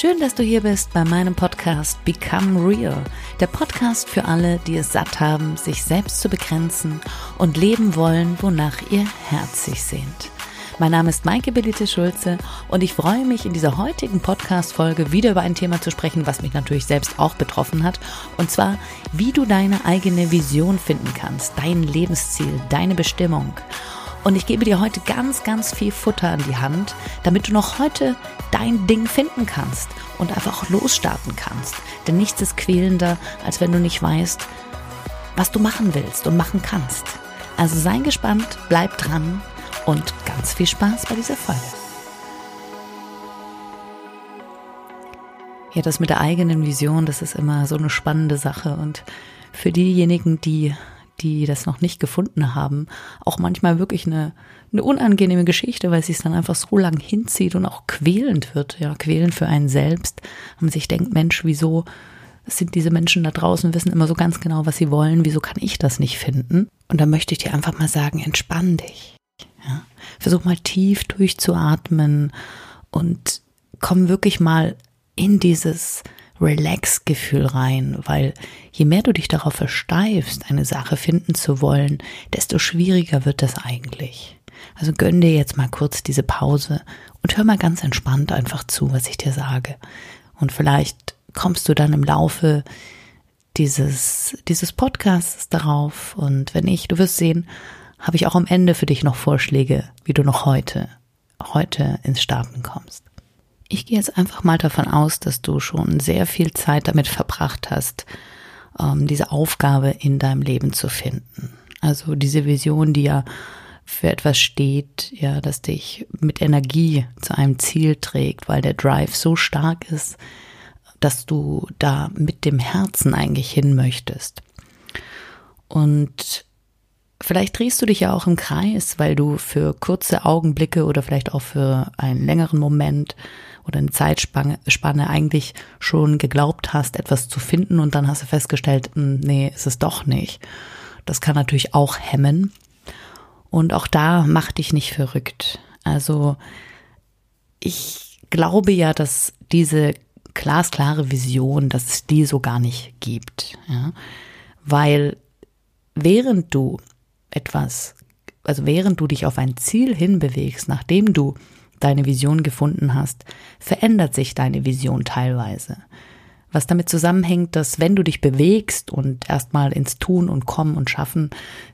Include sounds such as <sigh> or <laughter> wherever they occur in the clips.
Schön, dass du hier bist bei meinem Podcast Become Real. Der Podcast für alle, die es satt haben, sich selbst zu begrenzen und leben wollen, wonach ihr Herz sich sehnt. Mein Name ist Maike Belite Schulze und ich freue mich, in dieser heutigen Podcast-Folge wieder über ein Thema zu sprechen, was mich natürlich selbst auch betroffen hat. Und zwar, wie du deine eigene Vision finden kannst, dein Lebensziel, deine Bestimmung. Und ich gebe dir heute ganz, ganz viel Futter an die Hand, damit du noch heute dein Ding finden kannst und einfach auch losstarten kannst. Denn nichts ist quälender, als wenn du nicht weißt, was du machen willst und machen kannst. Also sei gespannt, bleib dran und ganz viel Spaß bei dieser Folge. Ja, das mit der eigenen Vision, das ist immer so eine spannende Sache und für diejenigen, die die das noch nicht gefunden haben, auch manchmal wirklich eine, eine unangenehme Geschichte, weil es sich dann einfach so lang hinzieht und auch quälend wird, ja, quälend für einen selbst. Man sich denkt, Mensch, wieso sind diese Menschen da draußen, wissen immer so ganz genau, was sie wollen, wieso kann ich das nicht finden? Und da möchte ich dir einfach mal sagen, entspann dich. Ja? Versuch mal tief durchzuatmen und komm wirklich mal in dieses Relax-Gefühl rein, weil je mehr du dich darauf versteifst, eine Sache finden zu wollen, desto schwieriger wird das eigentlich. Also gönn dir jetzt mal kurz diese Pause und hör mal ganz entspannt einfach zu, was ich dir sage. Und vielleicht kommst du dann im Laufe dieses, dieses Podcasts darauf. Und wenn nicht, du wirst sehen, habe ich auch am Ende für dich noch Vorschläge, wie du noch heute, heute ins Starten kommst. Ich gehe jetzt einfach mal davon aus, dass du schon sehr viel Zeit damit verbracht hast, ähm, diese Aufgabe in deinem Leben zu finden. Also diese Vision, die ja für etwas steht, ja, das dich mit Energie zu einem Ziel trägt, weil der Drive so stark ist, dass du da mit dem Herzen eigentlich hin möchtest. Und vielleicht drehst du dich ja auch im Kreis, weil du für kurze Augenblicke oder vielleicht auch für einen längeren Moment oder eine Zeitspanne Spanne eigentlich schon geglaubt hast, etwas zu finden und dann hast du festgestellt, hm, nee, ist es doch nicht. Das kann natürlich auch hemmen. Und auch da mach dich nicht verrückt. Also ich glaube ja, dass diese glasklare Vision, dass es die so gar nicht gibt. Ja? Weil während du etwas, also während du dich auf ein Ziel hinbewegst, nachdem du deine Vision gefunden hast, verändert sich deine Vision teilweise. Was damit zusammenhängt, dass wenn du dich bewegst und erstmal ins Tun und Kommen und Schaffen,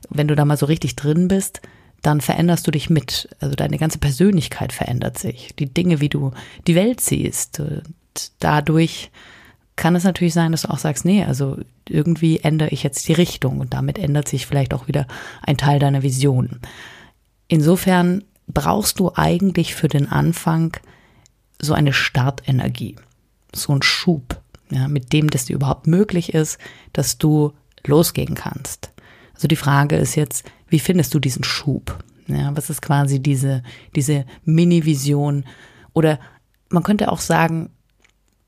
wenn du da mal so richtig drin bist, dann veränderst du dich mit. Also deine ganze Persönlichkeit verändert sich. Die Dinge, wie du die Welt siehst. Und dadurch kann es natürlich sein, dass du auch sagst, nee, also irgendwie ändere ich jetzt die Richtung und damit ändert sich vielleicht auch wieder ein Teil deiner Vision. Insofern brauchst du eigentlich für den Anfang so eine Startenergie, so ein Schub, ja, mit dem das dir überhaupt möglich ist, dass du losgehen kannst. Also die Frage ist jetzt, wie findest du diesen Schub? Ja, was ist quasi diese, diese Mini-Vision? Oder man könnte auch sagen,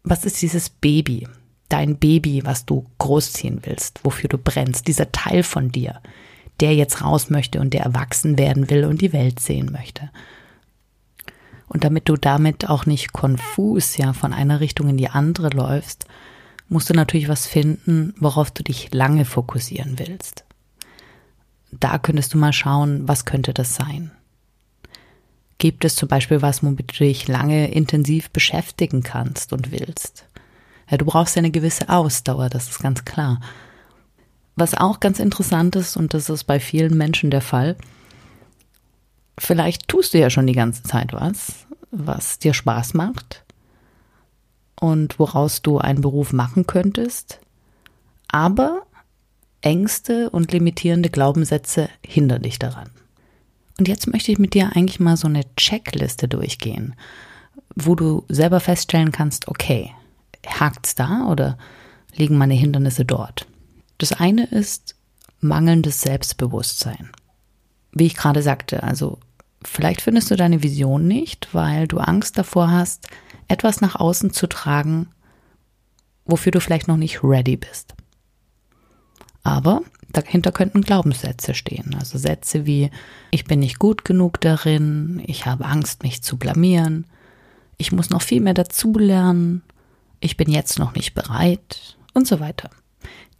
was ist dieses Baby? Dein Baby, was du großziehen willst, wofür du brennst, dieser Teil von dir, der jetzt raus möchte und der erwachsen werden will und die Welt sehen möchte. Und damit du damit auch nicht konfus ja von einer Richtung in die andere läufst, musst du natürlich was finden, worauf du dich lange fokussieren willst. Da könntest du mal schauen, was könnte das sein? Gibt es zum Beispiel was, womit du dich lange intensiv beschäftigen kannst und willst? Ja, du brauchst ja eine gewisse Ausdauer, das ist ganz klar. Was auch ganz interessant ist, und das ist bei vielen Menschen der Fall, vielleicht tust du ja schon die ganze Zeit was, was dir Spaß macht und woraus du einen Beruf machen könntest, aber Ängste und limitierende Glaubenssätze hindern dich daran. Und jetzt möchte ich mit dir eigentlich mal so eine Checkliste durchgehen, wo du selber feststellen kannst, okay, hakt's da oder liegen meine Hindernisse dort? Das eine ist mangelndes Selbstbewusstsein. Wie ich gerade sagte, also vielleicht findest du deine Vision nicht, weil du Angst davor hast, etwas nach außen zu tragen, wofür du vielleicht noch nicht ready bist. Aber dahinter könnten Glaubenssätze stehen. Also Sätze wie, ich bin nicht gut genug darin, ich habe Angst, mich zu blamieren, ich muss noch viel mehr dazulernen ich bin jetzt noch nicht bereit und so weiter.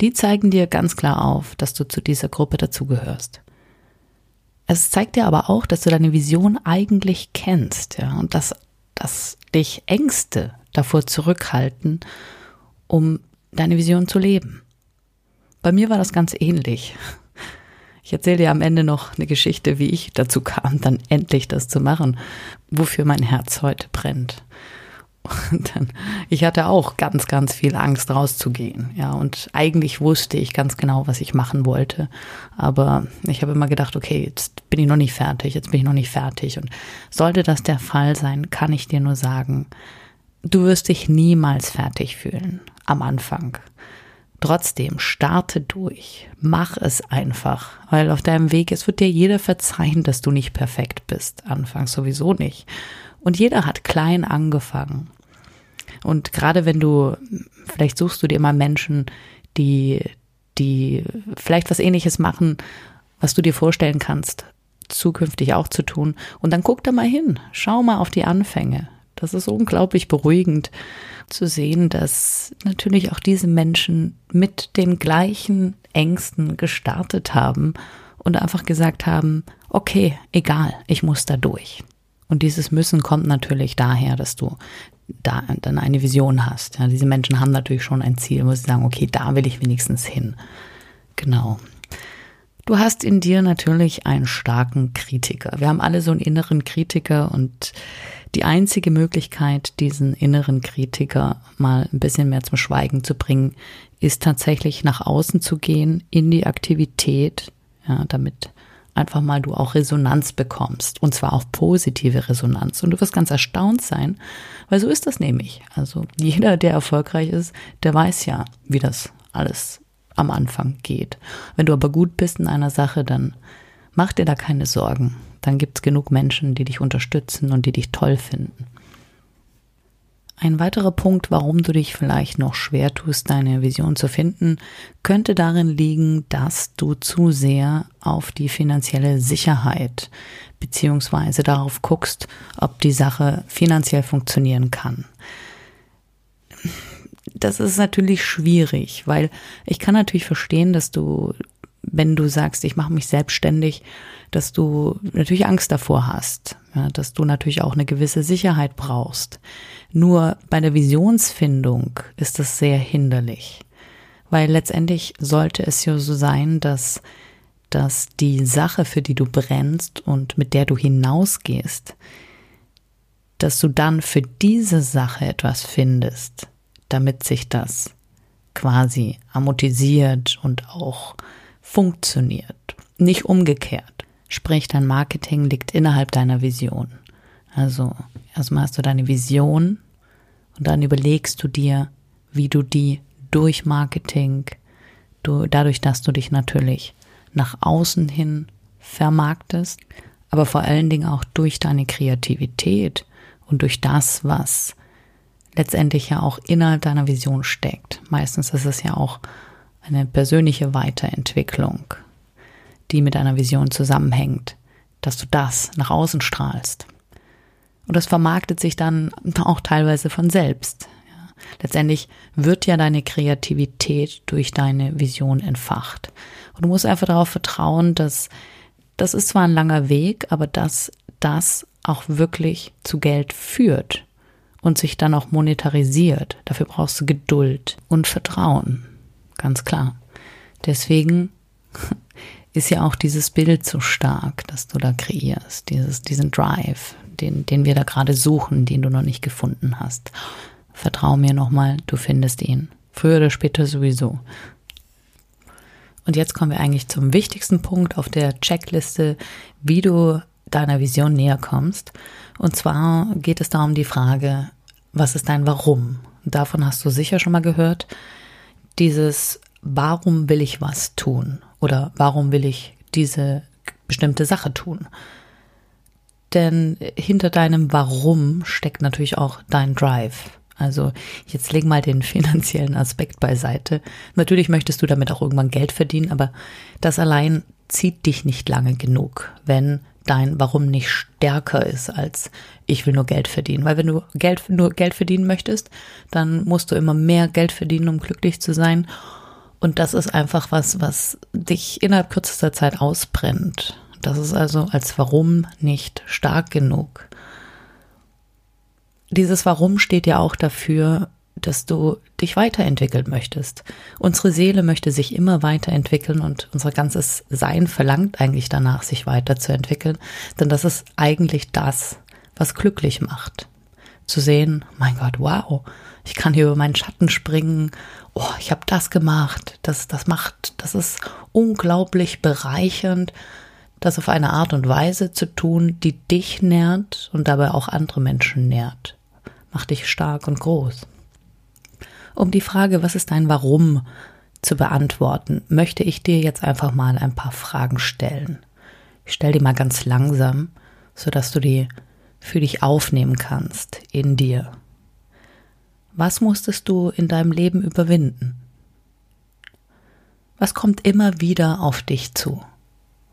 Die zeigen dir ganz klar auf, dass du zu dieser Gruppe dazugehörst. Es zeigt dir aber auch, dass du deine Vision eigentlich kennst, ja, und dass, dass dich Ängste davor zurückhalten, um deine Vision zu leben. Bei mir war das ganz ähnlich. Ich erzähle dir am Ende noch eine Geschichte, wie ich dazu kam, dann endlich das zu machen, wofür mein Herz heute brennt. <laughs> Dann, ich hatte auch ganz, ganz viel Angst rauszugehen. Ja, und eigentlich wusste ich ganz genau, was ich machen wollte. Aber ich habe immer gedacht, okay, jetzt bin ich noch nicht fertig, jetzt bin ich noch nicht fertig. Und sollte das der Fall sein, kann ich dir nur sagen, du wirst dich niemals fertig fühlen am Anfang. Trotzdem, starte durch. Mach es einfach. Weil auf deinem Weg, es wird dir jeder verzeihen, dass du nicht perfekt bist. Anfangs sowieso nicht. Und jeder hat klein angefangen. Und gerade wenn du, vielleicht suchst du dir immer Menschen, die, die vielleicht was ähnliches machen, was du dir vorstellen kannst, zukünftig auch zu tun. Und dann guck da mal hin. Schau mal auf die Anfänge. Das ist unglaublich beruhigend zu sehen, dass natürlich auch diese Menschen mit den gleichen Ängsten gestartet haben und einfach gesagt haben, okay, egal, ich muss da durch. Und dieses Müssen kommt natürlich daher, dass du da dann eine Vision hast. Ja, diese Menschen haben natürlich schon ein Ziel, wo sie sagen, okay, da will ich wenigstens hin. Genau. Du hast in dir natürlich einen starken Kritiker. Wir haben alle so einen inneren Kritiker und die einzige Möglichkeit, diesen inneren Kritiker mal ein bisschen mehr zum Schweigen zu bringen, ist tatsächlich nach außen zu gehen, in die Aktivität, ja, damit einfach mal du auch Resonanz bekommst und zwar auch positive Resonanz und du wirst ganz erstaunt sein, weil so ist das nämlich. Also jeder, der erfolgreich ist, der weiß ja, wie das alles am Anfang geht. Wenn du aber gut bist in einer Sache, dann mach dir da keine Sorgen. Dann gibt es genug Menschen, die dich unterstützen und die dich toll finden. Ein weiterer Punkt, warum du dich vielleicht noch schwer tust, deine Vision zu finden, könnte darin liegen, dass du zu sehr auf die finanzielle Sicherheit beziehungsweise darauf guckst, ob die Sache finanziell funktionieren kann das ist natürlich schwierig, weil ich kann natürlich verstehen, dass du, wenn du sagst, ich mache mich selbstständig, dass du natürlich Angst davor hast, ja, dass du natürlich auch eine gewisse Sicherheit brauchst. Nur bei der Visionsfindung ist das sehr hinderlich, weil letztendlich sollte es ja so sein, dass dass die Sache, für die du brennst und mit der du hinausgehst, dass du dann für diese Sache etwas findest, damit sich das quasi amortisiert und auch funktioniert. Nicht umgekehrt. Sprich, dein Marketing liegt innerhalb deiner Vision. Also erstmal hast du deine Vision und dann überlegst du dir, wie du die durch Marketing, du, dadurch, dass du dich natürlich nach außen hin vermarktest, aber vor allen Dingen auch durch deine Kreativität und durch das, was letztendlich ja auch innerhalb deiner Vision steckt. Meistens ist es ja auch eine persönliche Weiterentwicklung, die mit deiner Vision zusammenhängt, dass du das nach außen strahlst. Und das vermarktet sich dann auch teilweise von selbst. Letztendlich wird ja deine Kreativität durch deine Vision entfacht. Und du musst einfach darauf vertrauen, dass das ist zwar ein langer Weg, aber dass das auch wirklich zu Geld führt und sich dann auch monetarisiert. Dafür brauchst du Geduld und Vertrauen. Ganz klar. Deswegen <laughs> ist ja auch dieses Bild so stark, das du da kreierst, dieses, diesen Drive, den, den wir da gerade suchen, den du noch nicht gefunden hast. Vertrau mir nochmal, du findest ihn. Früher oder später sowieso. Und jetzt kommen wir eigentlich zum wichtigsten Punkt auf der Checkliste, wie du deiner Vision näher kommst. Und zwar geht es da um die Frage, was ist dein Warum? Davon hast du sicher schon mal gehört. Dieses Warum will ich was tun? Oder warum will ich diese bestimmte Sache tun? Denn hinter deinem Warum steckt natürlich auch dein Drive. Also jetzt leg mal den <laughs> finanziellen Aspekt beiseite. Natürlich möchtest du damit auch irgendwann Geld verdienen, aber das allein zieht dich nicht lange genug, wenn dein Warum nicht stärker ist als ich will nur Geld verdienen. Weil wenn du Geld, nur Geld verdienen möchtest, dann musst du immer mehr Geld verdienen, um glücklich zu sein. Und das ist einfach was, was dich innerhalb kürzester Zeit ausbrennt. Das ist also als Warum nicht stark genug. Dieses Warum steht ja auch dafür, dass du dich weiterentwickeln möchtest. Unsere Seele möchte sich immer weiterentwickeln und unser ganzes Sein verlangt eigentlich danach, sich weiterzuentwickeln, denn das ist eigentlich das, was glücklich macht. Zu sehen, mein Gott, wow, ich kann hier über meinen Schatten springen, oh, ich habe das gemacht, das, das macht, das ist unglaublich bereichernd, das auf eine Art und Weise zu tun, die dich nährt und dabei auch andere Menschen nährt. Macht dich stark und groß. Um die Frage, was ist dein Warum zu beantworten, möchte ich dir jetzt einfach mal ein paar Fragen stellen. Ich stelle die mal ganz langsam, sodass du die für dich aufnehmen kannst in dir. Was musstest du in deinem Leben überwinden? Was kommt immer wieder auf dich zu?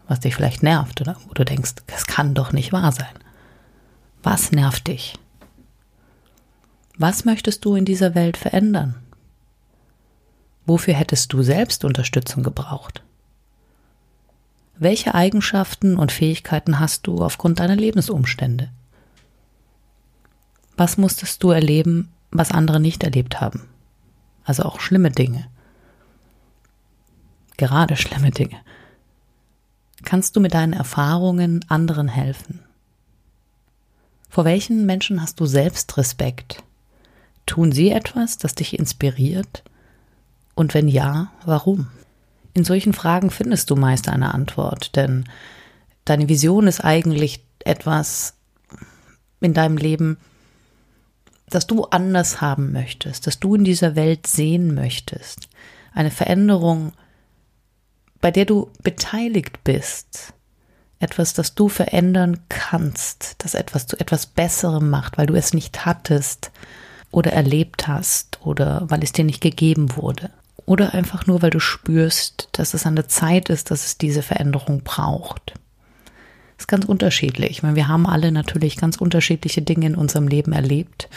Was dich vielleicht nervt oder wo du denkst, das kann doch nicht wahr sein. Was nervt dich? Was möchtest du in dieser Welt verändern? Wofür hättest du selbst Unterstützung gebraucht? Welche Eigenschaften und Fähigkeiten hast du aufgrund deiner Lebensumstände? Was musstest du erleben, was andere nicht erlebt haben? Also auch schlimme Dinge. Gerade schlimme Dinge. Kannst du mit deinen Erfahrungen anderen helfen? Vor welchen Menschen hast du selbst Respekt? Tun sie etwas, das dich inspiriert? Und wenn ja, warum? In solchen Fragen findest du meist eine Antwort, denn deine Vision ist eigentlich etwas in deinem Leben, das du anders haben möchtest, das du in dieser Welt sehen möchtest. Eine Veränderung, bei der du beteiligt bist. Etwas, das du verändern kannst, das etwas zu etwas Besserem macht, weil du es nicht hattest oder erlebt hast oder weil es dir nicht gegeben wurde. Oder einfach nur, weil du spürst, dass es an der Zeit ist, dass es diese Veränderung braucht. Das ist ganz unterschiedlich. Ich meine, wir haben alle natürlich ganz unterschiedliche Dinge in unserem Leben erlebt.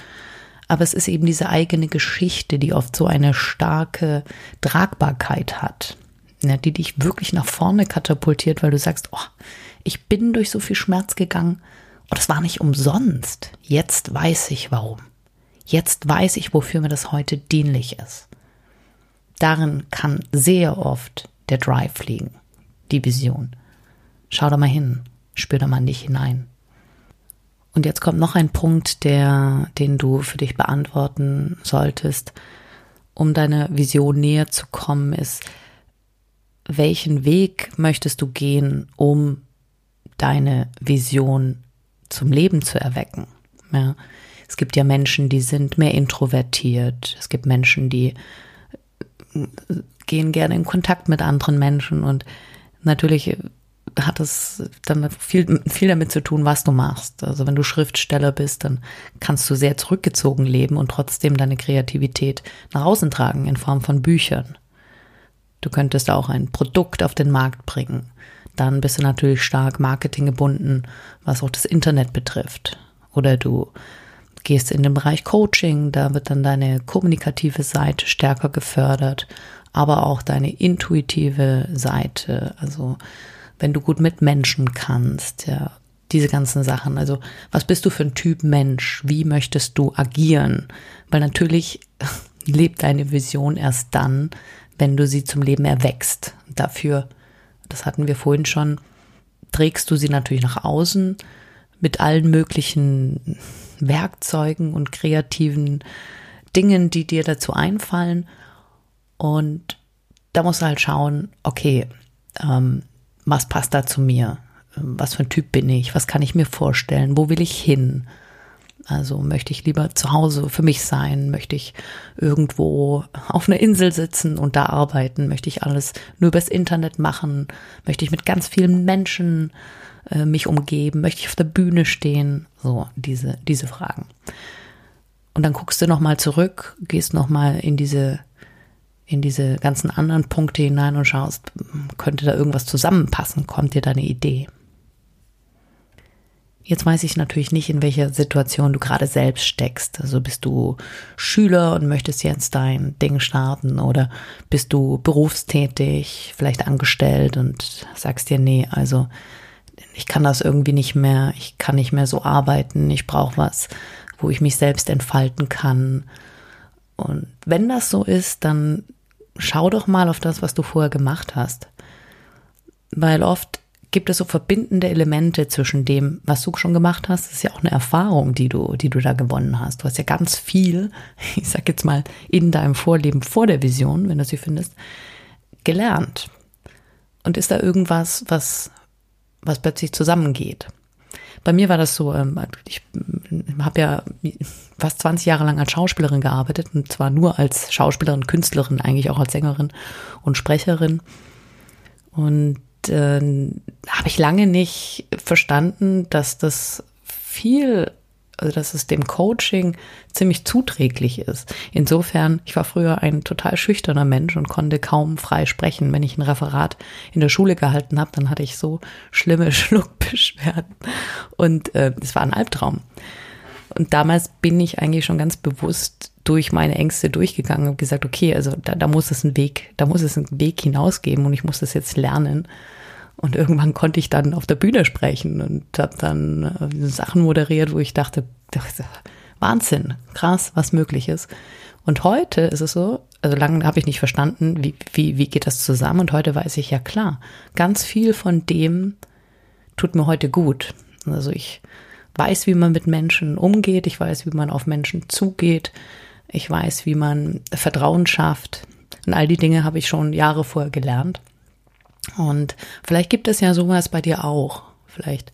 Aber es ist eben diese eigene Geschichte, die oft so eine starke Tragbarkeit hat, ne, die dich wirklich nach vorne katapultiert, weil du sagst, oh, ich bin durch so viel Schmerz gegangen und es war nicht umsonst. Jetzt weiß ich warum. Jetzt weiß ich, wofür mir das heute dienlich ist. Darin kann sehr oft der Drive liegen, die Vision. Schau da mal hin, spür da mal nicht hinein. Und jetzt kommt noch ein Punkt, der, den du für dich beantworten solltest, um deiner Vision näher zu kommen, ist, welchen Weg möchtest du gehen, um deine Vision zum Leben zu erwecken? Ja. Es gibt ja Menschen, die sind mehr introvertiert. Es gibt Menschen, die äh, gehen gerne in Kontakt mit anderen Menschen und natürlich hat es dann viel, viel damit zu tun, was du machst. Also wenn du Schriftsteller bist, dann kannst du sehr zurückgezogen leben und trotzdem deine Kreativität nach außen tragen in Form von Büchern. Du könntest auch ein Produkt auf den Markt bringen. Dann bist du natürlich stark marketinggebunden, was auch das Internet betrifft. Oder du gehst in den Bereich Coaching, da wird dann deine kommunikative Seite stärker gefördert, aber auch deine intuitive Seite, also wenn du gut mit Menschen kannst, ja, diese ganzen Sachen. Also, was bist du für ein Typ Mensch? Wie möchtest du agieren? Weil natürlich <laughs> lebt deine Vision erst dann, wenn du sie zum Leben erwächst. Dafür, das hatten wir vorhin schon, trägst du sie natürlich nach außen mit allen möglichen Werkzeugen und kreativen Dingen, die dir dazu einfallen. Und da musst du halt schauen, okay, ähm, was passt da zu mir? Was für ein Typ bin ich? Was kann ich mir vorstellen? Wo will ich hin? Also möchte ich lieber zu Hause für mich sein? Möchte ich irgendwo auf einer Insel sitzen und da arbeiten? Möchte ich alles nur übers Internet machen? Möchte ich mit ganz vielen Menschen äh, mich umgeben? Möchte ich auf der Bühne stehen? So, diese, diese Fragen. Und dann guckst du nochmal zurück, gehst nochmal in diese, in diese ganzen anderen Punkte hinein und schaust, könnte da irgendwas zusammenpassen? Kommt dir da eine Idee? Jetzt weiß ich natürlich nicht, in welcher Situation du gerade selbst steckst. Also bist du Schüler und möchtest jetzt dein Ding starten oder bist du berufstätig, vielleicht angestellt und sagst dir, nee, also ich kann das irgendwie nicht mehr, ich kann nicht mehr so arbeiten, ich brauche was, wo ich mich selbst entfalten kann. Und wenn das so ist, dann schau doch mal auf das, was du vorher gemacht hast. Weil oft gibt es so verbindende Elemente zwischen dem, was du schon gemacht hast. Das ist ja auch eine Erfahrung, die du, die du da gewonnen hast. Du hast ja ganz viel, <laughs> ich sag jetzt mal, in deinem Vorleben vor der Vision, wenn du sie findest, gelernt. Und ist da irgendwas, was, was plötzlich zusammengeht? Bei mir war das so, ähm, ich habe ja fast 20 Jahre lang als Schauspielerin gearbeitet und zwar nur als Schauspielerin, Künstlerin, eigentlich auch als Sängerin und Sprecherin. Und äh, habe ich lange nicht verstanden, dass das viel, also dass es dem Coaching ziemlich zuträglich ist. Insofern, ich war früher ein total schüchterner Mensch und konnte kaum frei sprechen. Wenn ich ein Referat in der Schule gehalten habe, dann hatte ich so schlimme <laughs> Schluckbeschwerden und äh, es war ein Albtraum. Und damals bin ich eigentlich schon ganz bewusst durch meine Ängste durchgegangen und gesagt, okay, also da, da muss es einen Weg, da muss es einen Weg hinausgeben und ich muss das jetzt lernen. Und irgendwann konnte ich dann auf der Bühne sprechen und habe dann äh, Sachen moderiert, wo ich dachte, Wahnsinn, krass, was möglich ist. Und heute ist es so, also lange habe ich nicht verstanden, wie, wie, wie geht das zusammen. Und heute weiß ich ja klar, ganz viel von dem tut mir heute gut. Also ich weiß, wie man mit Menschen umgeht, ich weiß, wie man auf Menschen zugeht, ich weiß, wie man Vertrauen schafft. Und all die Dinge habe ich schon Jahre vorher gelernt. Und vielleicht gibt es ja sowas bei dir auch. Vielleicht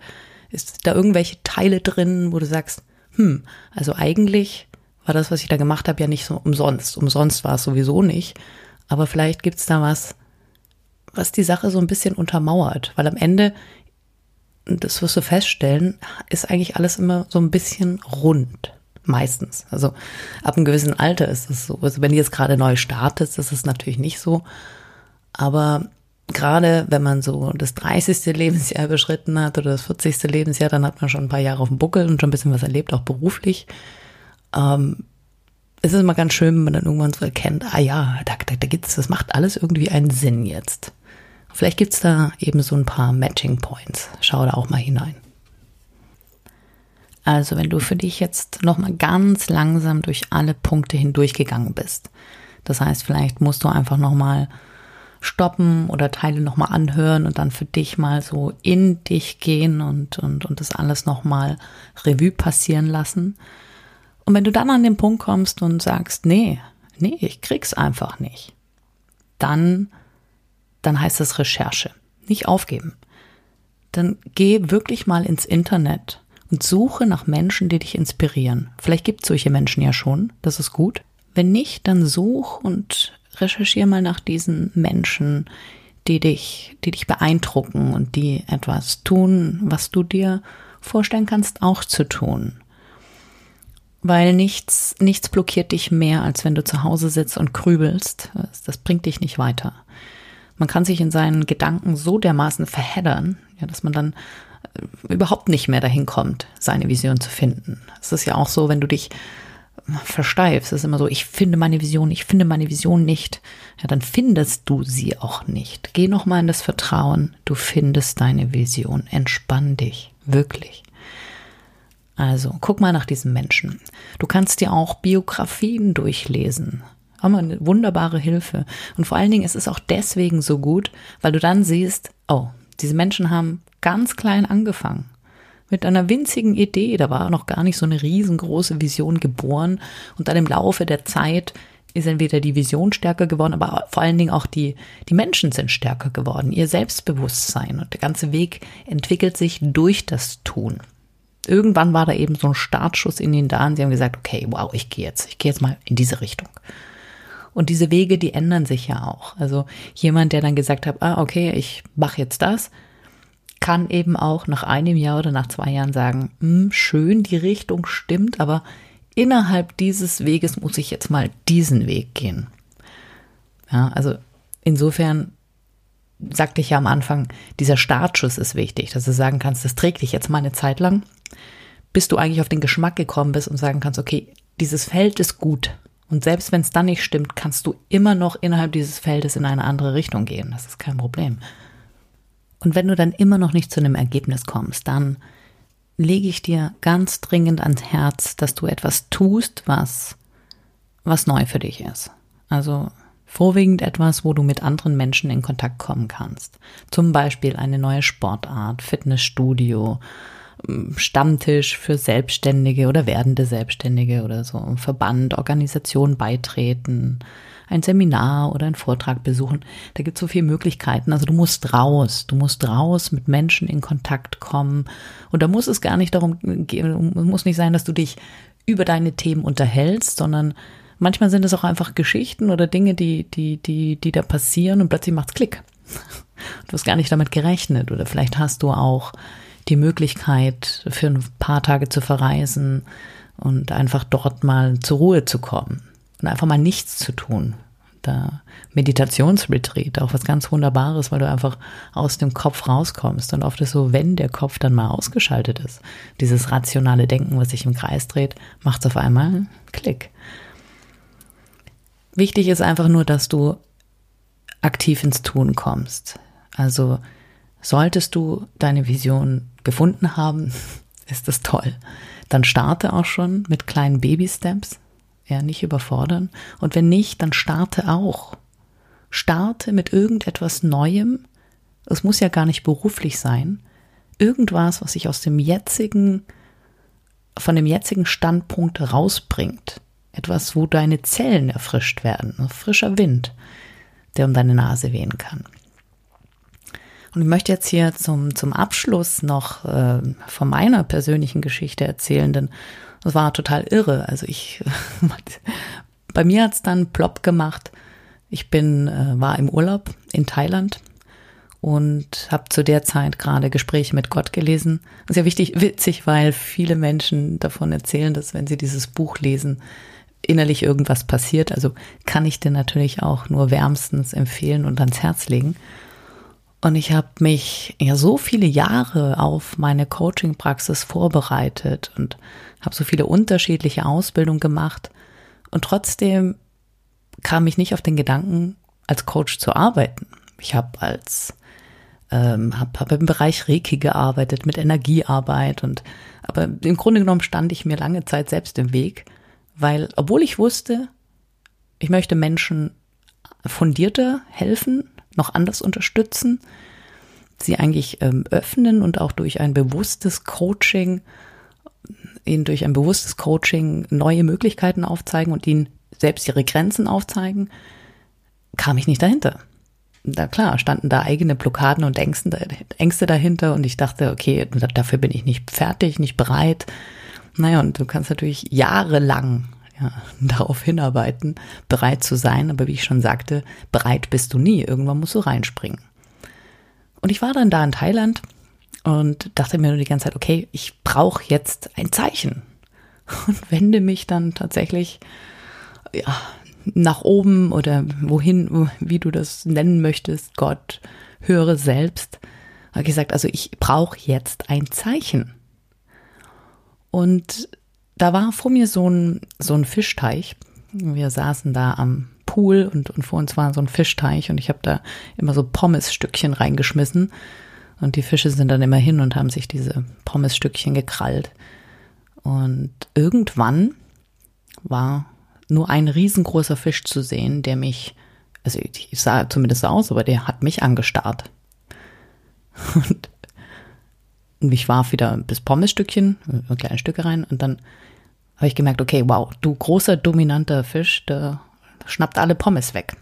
ist da irgendwelche Teile drin, wo du sagst, hm, also eigentlich war das, was ich da gemacht habe, ja nicht so umsonst. Umsonst war es sowieso nicht. Aber vielleicht gibt's da was, was die Sache so ein bisschen untermauert. Weil am Ende, das wirst du feststellen, ist eigentlich alles immer so ein bisschen rund. Meistens. Also ab einem gewissen Alter ist es so. Also wenn du jetzt gerade neu startest, ist es natürlich nicht so. Aber gerade wenn man so das 30. Lebensjahr überschritten hat oder das 40. Lebensjahr, dann hat man schon ein paar Jahre auf dem Buckel und schon ein bisschen was erlebt, auch beruflich. Ähm, es ist immer ganz schön, wenn man dann irgendwann so erkennt, ah ja, da, da, da gibt's, das macht alles irgendwie einen Sinn jetzt. Vielleicht gibt's da eben so ein paar Matching Points. Schau da auch mal hinein. Also, wenn du für dich jetzt nochmal ganz langsam durch alle Punkte hindurchgegangen bist. Das heißt, vielleicht musst du einfach nochmal mal stoppen oder Teile nochmal anhören und dann für dich mal so in dich gehen und, und, und das alles nochmal Revue passieren lassen. Und wenn du dann an den Punkt kommst und sagst, nee, nee, ich krieg's einfach nicht, dann, dann heißt das Recherche. Nicht aufgeben. Dann geh wirklich mal ins Internet und suche nach Menschen, die dich inspirieren. Vielleicht gibt es solche Menschen ja schon, das ist gut. Wenn nicht, dann such und recherchiere mal nach diesen Menschen, die dich, die dich beeindrucken und die etwas tun, was du dir vorstellen kannst, auch zu tun. Weil nichts, nichts blockiert dich mehr, als wenn du zu Hause sitzt und grübelst. Das, das bringt dich nicht weiter. Man kann sich in seinen Gedanken so dermaßen verheddern, ja, dass man dann überhaupt nicht mehr dahin kommt, seine Vision zu finden. Es ist ja auch so, wenn du dich versteifst. Es ist immer so, ich finde meine Vision, ich finde meine Vision nicht. Ja, dann findest du sie auch nicht. Geh nochmal in das Vertrauen, du findest deine Vision. Entspann dich, wirklich. Also, guck mal nach diesen Menschen. Du kannst dir auch Biografien durchlesen. Auch mal eine wunderbare Hilfe. Und vor allen Dingen ist es auch deswegen so gut, weil du dann siehst, oh, diese Menschen haben ganz klein angefangen mit einer winzigen Idee. Da war noch gar nicht so eine riesengroße Vision geboren. Und dann im Laufe der Zeit ist entweder die Vision stärker geworden, aber vor allen Dingen auch die, die Menschen sind stärker geworden, ihr Selbstbewusstsein. Und der ganze Weg entwickelt sich durch das Tun. Irgendwann war da eben so ein Startschuss in den da und sie haben gesagt, okay, wow, ich gehe jetzt, ich gehe jetzt mal in diese Richtung. Und diese Wege, die ändern sich ja auch. Also jemand, der dann gesagt hat, ah, okay, ich mache jetzt das, kann eben auch nach einem Jahr oder nach zwei Jahren sagen, hm, schön, die Richtung stimmt, aber innerhalb dieses Weges muss ich jetzt mal diesen Weg gehen. Ja, also insofern sagte ich ja am Anfang, dieser Startschuss ist wichtig, dass du sagen kannst, das trägt dich jetzt mal eine Zeit lang, bis du eigentlich auf den Geschmack gekommen bist und sagen kannst, okay, dieses Feld ist gut. Und selbst wenn es dann nicht stimmt, kannst du immer noch innerhalb dieses Feldes in eine andere Richtung gehen. Das ist kein Problem. Und wenn du dann immer noch nicht zu einem Ergebnis kommst, dann lege ich dir ganz dringend ans Herz, dass du etwas tust, was, was neu für dich ist. Also vorwiegend etwas, wo du mit anderen Menschen in Kontakt kommen kannst. Zum Beispiel eine neue Sportart, Fitnessstudio, Stammtisch für Selbstständige oder werdende Selbstständige oder so, Verband, Organisation beitreten, ein Seminar oder einen Vortrag besuchen. Da gibt es so viele Möglichkeiten. Also du musst raus, du musst raus mit Menschen in Kontakt kommen. Und da muss es gar nicht darum gehen, muss nicht sein, dass du dich über deine Themen unterhältst, sondern manchmal sind es auch einfach Geschichten oder Dinge, die, die, die, die da passieren und plötzlich macht's Klick. <laughs> Du hast gar nicht damit gerechnet oder vielleicht hast du auch die Möglichkeit, für ein paar Tage zu verreisen und einfach dort mal zur Ruhe zu kommen und einfach mal nichts zu tun. Da Meditationsretreat, auch was ganz Wunderbares, weil du einfach aus dem Kopf rauskommst. Und oft ist so, wenn der Kopf dann mal ausgeschaltet ist, dieses rationale Denken, was sich im Kreis dreht, macht es auf einmal Klick. Wichtig ist einfach nur, dass du aktiv ins Tun kommst. Also solltest du deine Vision gefunden haben, <laughs> ist das toll. Dann starte auch schon mit kleinen Baby-Steps ja, nicht überfordern. Und wenn nicht, dann starte auch. Starte mit irgendetwas Neuem. Es muss ja gar nicht beruflich sein. Irgendwas, was sich aus dem jetzigen, von dem jetzigen Standpunkt rausbringt. Etwas, wo deine Zellen erfrischt werden. Frischer Wind, der um deine Nase wehen kann. Und ich möchte jetzt hier zum, zum Abschluss noch äh, von meiner persönlichen Geschichte erzählen, denn das war total irre. Also ich, <laughs> bei mir hat's dann plopp gemacht. Ich bin, äh, war im Urlaub in Thailand und habe zu der Zeit gerade Gespräche mit Gott gelesen. Das ist ja wichtig, witzig, weil viele Menschen davon erzählen, dass wenn sie dieses Buch lesen, innerlich irgendwas passiert. Also kann ich dir natürlich auch nur wärmstens empfehlen und ans Herz legen. Und ich habe mich ja so viele Jahre auf meine Coaching-Praxis vorbereitet und habe so viele unterschiedliche Ausbildungen gemacht. Und trotzdem kam ich nicht auf den Gedanken, als Coach zu arbeiten. Ich habe als ähm, habe hab im Bereich Reiki gearbeitet, mit Energiearbeit und aber im Grunde genommen stand ich mir lange Zeit selbst im Weg, weil obwohl ich wusste, ich möchte Menschen fundierter helfen, noch anders unterstützen, sie eigentlich ähm, öffnen und auch durch ein bewusstes Coaching, ihnen durch ein bewusstes Coaching neue Möglichkeiten aufzeigen und ihnen selbst ihre Grenzen aufzeigen, kam ich nicht dahinter. Da klar, standen da eigene Blockaden und Ängste dahinter und ich dachte, okay, dafür bin ich nicht fertig, nicht bereit. Naja, und du kannst natürlich jahrelang ja, <laughs> darauf hinarbeiten, bereit zu sein. Aber wie ich schon sagte, bereit bist du nie. Irgendwann musst du reinspringen. Und ich war dann da in Thailand und dachte mir nur die ganze Zeit, okay, ich brauche jetzt ein Zeichen. <laughs> Und wende mich dann tatsächlich ja, nach oben oder wohin, wie du das nennen möchtest, Gott, höre selbst. Habe gesagt, also ich brauche jetzt ein Zeichen. Und da war vor mir so ein, so ein Fischteich. Wir saßen da am Pool und, und vor uns war so ein Fischteich und ich habe da immer so Pommesstückchen reingeschmissen. Und die Fische sind dann immer hin und haben sich diese Pommesstückchen gekrallt. Und irgendwann war nur ein riesengroßer Fisch zu sehen, der mich, also ich sah zumindest aus, aber der hat mich angestarrt. <laughs> Und und ich warf wieder das Pommesstückchen, äh, kleine Stücke rein und dann habe ich gemerkt, okay, wow, du großer, dominanter Fisch, der schnappt alle Pommes weg.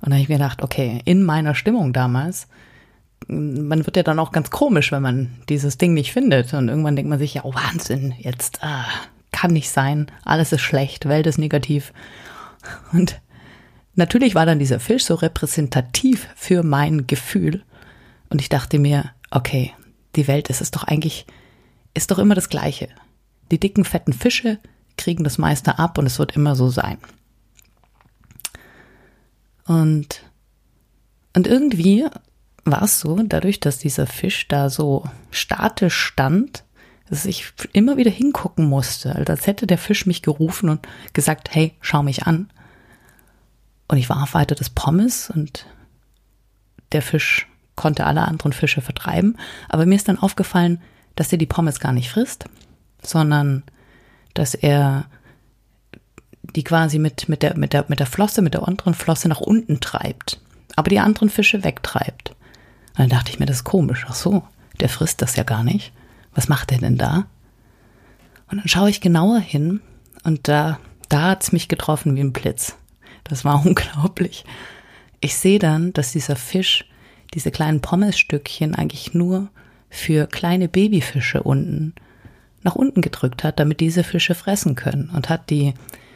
Und dann habe ich mir gedacht, okay, in meiner Stimmung damals, man wird ja dann auch ganz komisch, wenn man dieses Ding nicht findet. Und irgendwann denkt man sich, ja, oh, Wahnsinn, jetzt ah, kann nicht sein, alles ist schlecht, Welt ist negativ. Und natürlich war dann dieser Fisch so repräsentativ für mein Gefühl. Und ich dachte mir, okay, die Welt ist es doch eigentlich, ist doch immer das Gleiche. Die dicken, fetten Fische kriegen das meiste ab und es wird immer so sein. Und Und irgendwie war es so, dadurch, dass dieser Fisch da so statisch stand, dass ich immer wieder hingucken musste, als hätte der Fisch mich gerufen und gesagt, hey, schau mich an. Und ich war auf weiter des Pommes und der Fisch konnte alle anderen Fische vertreiben. Aber mir ist dann aufgefallen, dass er die Pommes gar nicht frisst, sondern dass er die quasi mit, mit, der, mit, der, mit der Flosse, mit der unteren Flosse nach unten treibt, aber die anderen Fische wegtreibt. Und dann dachte ich mir, das ist komisch. Ach so, der frisst das ja gar nicht. Was macht er denn da? Und dann schaue ich genauer hin und da, da hat's mich getroffen wie ein Blitz. Das war <laughs> unglaublich. Ich sehe dann, dass dieser Fisch diese kleinen Pommesstückchen eigentlich nur für kleine Babyfische unten nach unten gedrückt hat, damit diese Fische fressen können und hat die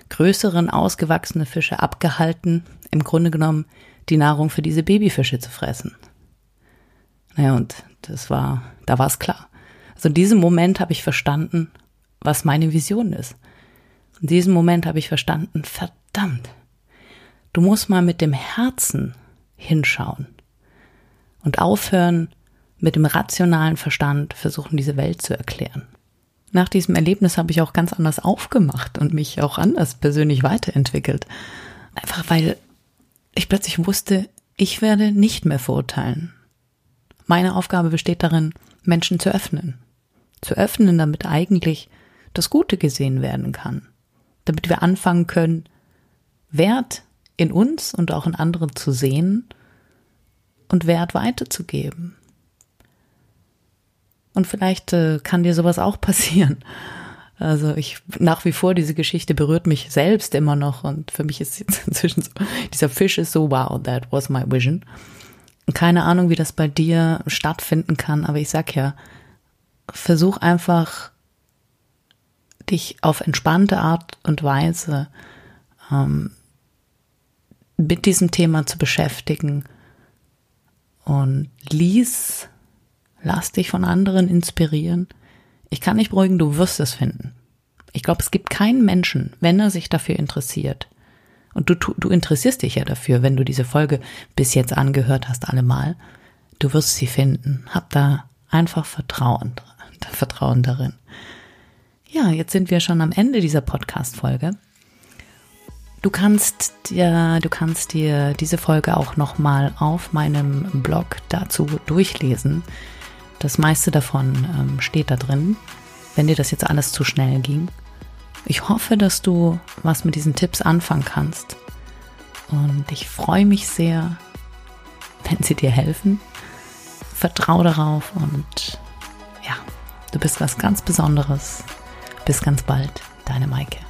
größeren ausgewachsene Fische abgehalten, im Grunde genommen die Nahrung für diese Babyfische zu fressen. Naja, und das war, da war es klar. Also in diesem Moment habe ich verstanden, was meine Vision ist. In diesem Moment habe ich verstanden, verdammt, du musst mal mit dem Herzen hinschauen und aufhören, mit dem rationalen Verstand versuchen, diese Welt zu erklären. Nach diesem Erlebnis habe ich auch ganz anders aufgemacht und mich auch anders persönlich weiterentwickelt. Einfach weil ich plötzlich wusste, ich werde nicht mehr verurteilen. Meine Aufgabe besteht darin, Menschen zu öffnen. Zu öffnen, damit eigentlich das Gute gesehen werden kann. Damit wir anfangen können, Wert in uns und auch in anderen zu sehen und Wert weiterzugeben. Und vielleicht äh, kann dir sowas auch passieren. Also ich nach wie vor, diese Geschichte berührt mich selbst immer noch und für mich ist jetzt <laughs> inzwischen so, dieser Fisch ist so, wow, that was my vision. Keine Ahnung, wie das bei dir stattfinden kann, aber ich sag ja, versuch einfach, dich auf entspannte Art und Weise ähm, mit diesem Thema zu beschäftigen und lies Lass dich von anderen inspirieren. Ich kann nicht beruhigen, du wirst es finden. Ich glaube, es gibt keinen Menschen, wenn er sich dafür interessiert. Und du, du interessierst dich ja dafür, wenn du diese Folge bis jetzt angehört hast, allemal. Du wirst sie finden. Hab da einfach Vertrauen, <laughs> Vertrauen darin. Ja, jetzt sind wir schon am Ende dieser Podcast-Folge. Du kannst dir, du kannst dir diese Folge auch nochmal auf meinem Blog dazu durchlesen. Das meiste davon ähm, steht da drin, wenn dir das jetzt alles zu schnell ging. Ich hoffe, dass du was mit diesen Tipps anfangen kannst. Und ich freue mich sehr, wenn sie dir helfen. Vertrau darauf und ja, du bist was ganz Besonderes. Bis ganz bald, deine Maike.